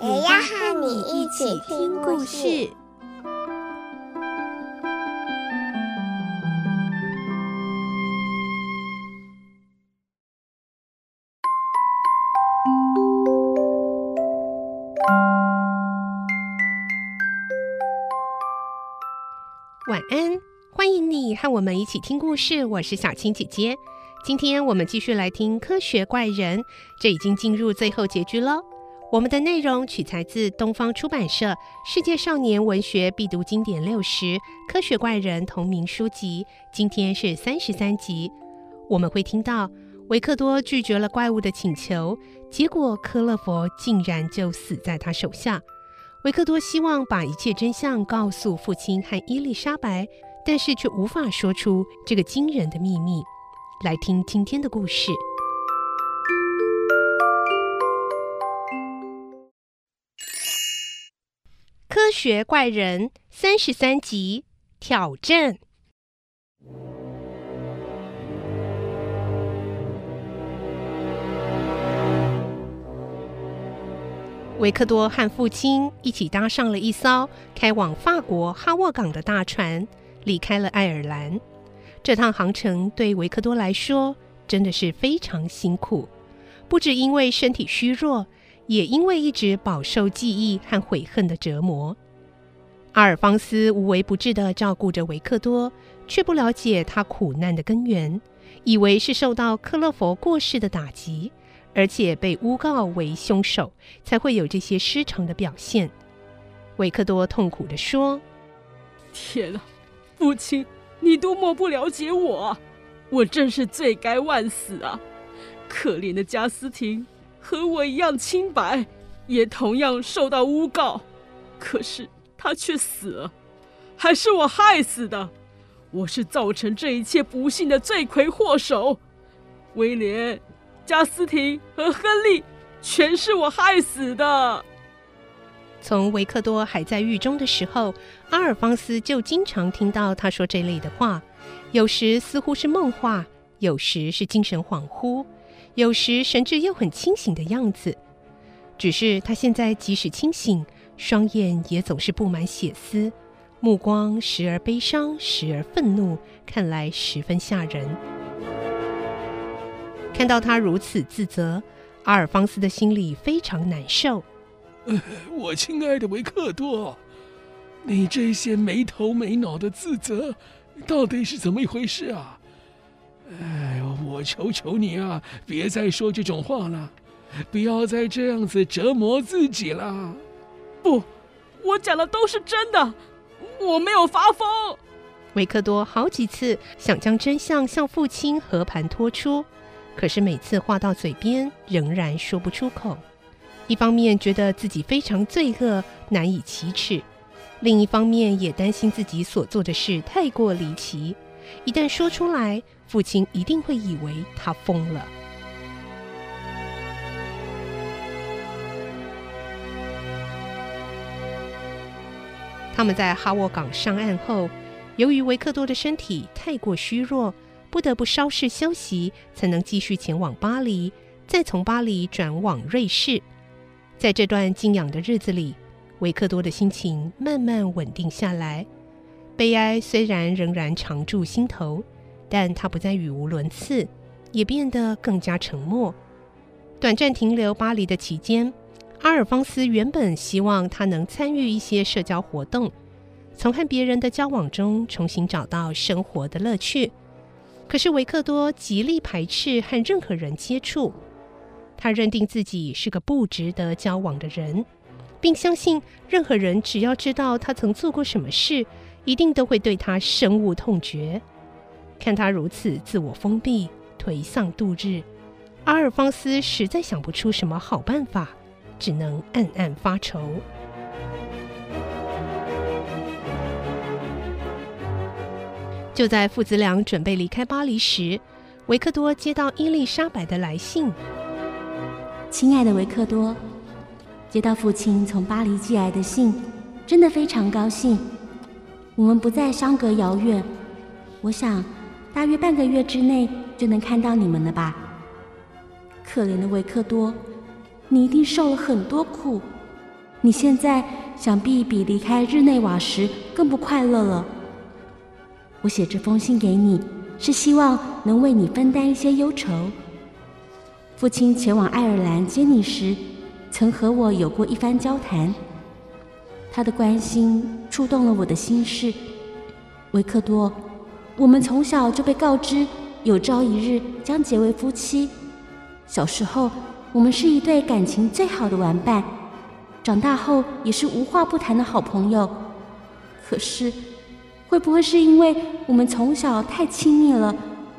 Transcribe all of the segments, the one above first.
也要和你一起听故事。晚安，欢迎你和我们一起听故事。我是小青姐姐。今天我们继续来听《科学怪人》，这已经进入最后结局了。我们的内容取材自东方出版社《世界少年文学必读经典六十》《科学怪人》同名书籍。今天是三十三集，我们会听到维克多拒绝了怪物的请求，结果科勒佛竟然就死在他手下。维克多希望把一切真相告诉父亲和伊丽莎白，但是却无法说出这个惊人的秘密。来听今天的故事，《科学怪人》三十三集挑战。维克多和父亲一起搭上了一艘开往法国哈沃港的大船，离开了爱尔兰。这趟航程对维克多来说真的是非常辛苦，不止因为身体虚弱，也因为一直饱受记忆和悔恨的折磨。阿尔方斯无微不至地照顾着维克多，却不了解他苦难的根源，以为是受到科勒佛过世的打击。而且被诬告为凶手，才会有这些失常的表现。维克多痛苦地说：“天啊，父亲，你多么不了解我！我真是罪该万死啊！可怜的加斯廷和我一样清白，也同样受到诬告，可是他却死了，还是我害死的。我是造成这一切不幸的罪魁祸首，威廉。”加斯廷和亨利全是我害死的。从维克多还在狱中的时候，阿尔方斯就经常听到他说这类的话，有时似乎是梦话，有时是精神恍惚，有时神志又很清醒的样子。只是他现在即使清醒，双眼也总是布满血丝，目光时而悲伤，时而愤怒，看来十分吓人。看到他如此自责，阿尔方斯的心里非常难受。我亲爱的维克多，你这些没头没脑的自责，到底是怎么一回事啊？哎呦，我求求你啊，别再说这种话了，不要再这样子折磨自己了。不，我讲的都是真的，我没有发疯。维克多好几次想将真相向父亲和盘托出。可是每次话到嘴边，仍然说不出口。一方面觉得自己非常罪恶，难以启齿；另一方面也担心自己所做的事太过离奇，一旦说出来，父亲一定会以为他疯了。他们在哈沃港上岸后，由于维克多的身体太过虚弱。不得不稍事休息，才能继续前往巴黎，再从巴黎转往瑞士。在这段静养的日子里，维克多的心情慢慢稳定下来。悲哀虽然仍然常驻心头，但他不再语无伦次，也变得更加沉默。短暂停留巴黎的期间，阿尔方斯原本希望他能参与一些社交活动，从和别人的交往中重新找到生活的乐趣。可是维克多极力排斥和任何人接触，他认定自己是个不值得交往的人，并相信任何人只要知道他曾做过什么事，一定都会对他深恶痛绝。看他如此自我封闭、颓丧度日，阿尔方斯实在想不出什么好办法，只能暗暗发愁。就在父子俩准备离开巴黎时，维克多接到伊丽莎白的来信：“亲爱的维克多，接到父亲从巴黎寄来的信，真的非常高兴。我们不再相隔遥远，我想大约半个月之内就能看到你们了吧？可怜的维克多，你一定受了很多苦，你现在想必比离开日内瓦时更不快乐了。”我写这封信给你，是希望能为你分担一些忧愁。父亲前往爱尔兰接你时，曾和我有过一番交谈。他的关心触动了我的心事。维克多，我们从小就被告知有朝一日将结为夫妻。小时候，我们是一对感情最好的玩伴；长大后，也是无话不谈的好朋友。可是。会不会是因为我们从小太亲密了，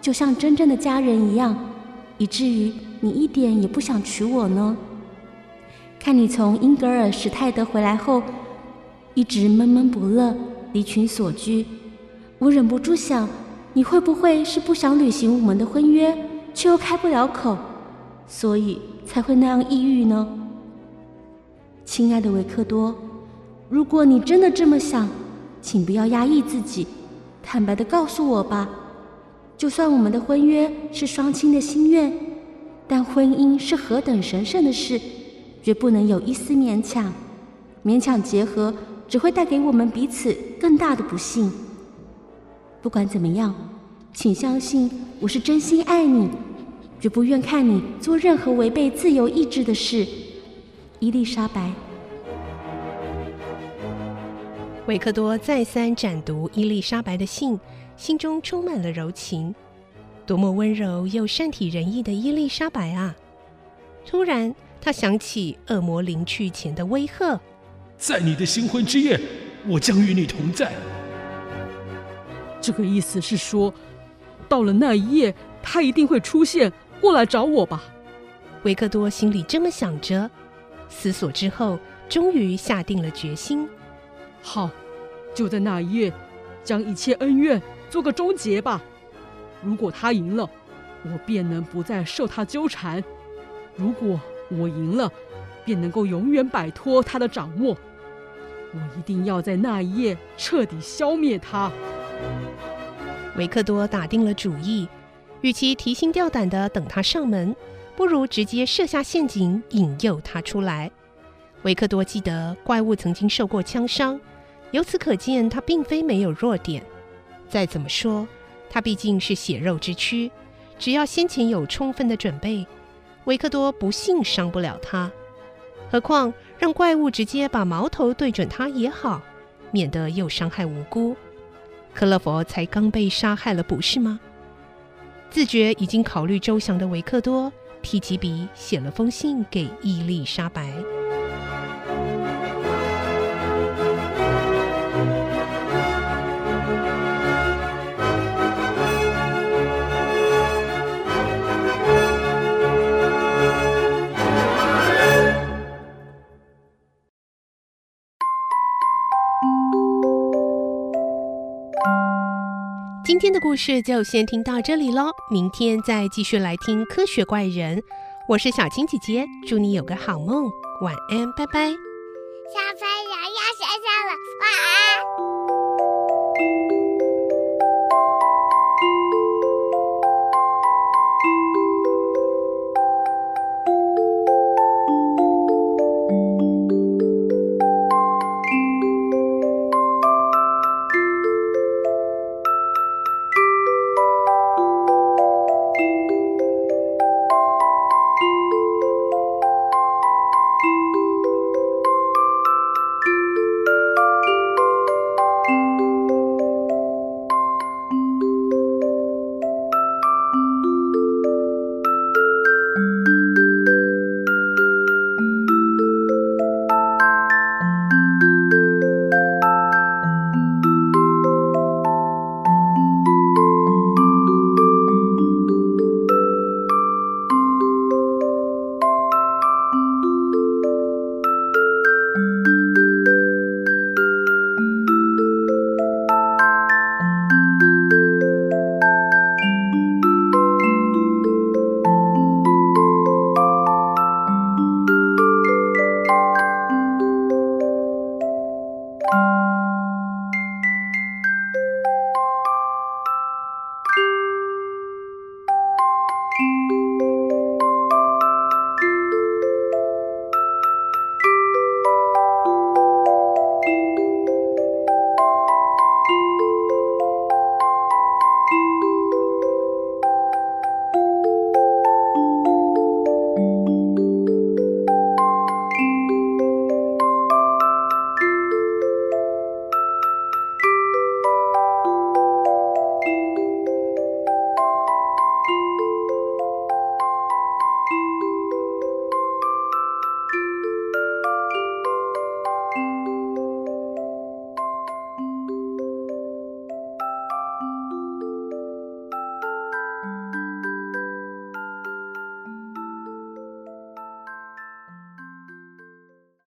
就像真正的家人一样，以至于你一点也不想娶我呢？看你从英格尔史泰德回来后，一直闷闷不乐、离群索居，我忍不住想，你会不会是不想履行我们的婚约，却又开不了口，所以才会那样抑郁呢？亲爱的维克多，如果你真的这么想，请不要压抑自己，坦白地告诉我吧。就算我们的婚约是双亲的心愿，但婚姻是何等神圣的事，绝不能有一丝勉强。勉强结合只会带给我们彼此更大的不幸。不管怎么样，请相信我是真心爱你，绝不愿看你做任何违背自由意志的事。伊丽莎白。维克多再三展读伊丽莎白的信，心中充满了柔情。多么温柔又善体人意的伊丽莎白啊！突然，他想起恶魔临去前的威吓：“在你的新婚之夜，我将与你同在。”这个意思是说，到了那一夜，他一定会出现过来找我吧？维克多心里这么想着，思索之后，终于下定了决心。好，就在那一夜，将一切恩怨做个终结吧。如果他赢了，我便能不再受他纠缠；如果我赢了，便能够永远摆脱他的掌握。我一定要在那一夜彻底消灭他。维克多打定了主意，与其提心吊胆地等他上门，不如直接设下陷阱引诱他出来。维克多记得怪物曾经受过枪伤。由此可见，他并非没有弱点。再怎么说，他毕竟是血肉之躯，只要先前有充分的准备，维克多不信伤不了他。何况让怪物直接把矛头对准他也好，免得又伤害无辜。克勒佛才刚被杀害了，不是吗？自觉已经考虑周详的维克多，提起笔写了封信给伊丽莎白。今天的故事就先听到这里喽，明天再继续来听科学怪人。我是小青姐姐，祝你有个好梦，晚安，拜拜。小朋，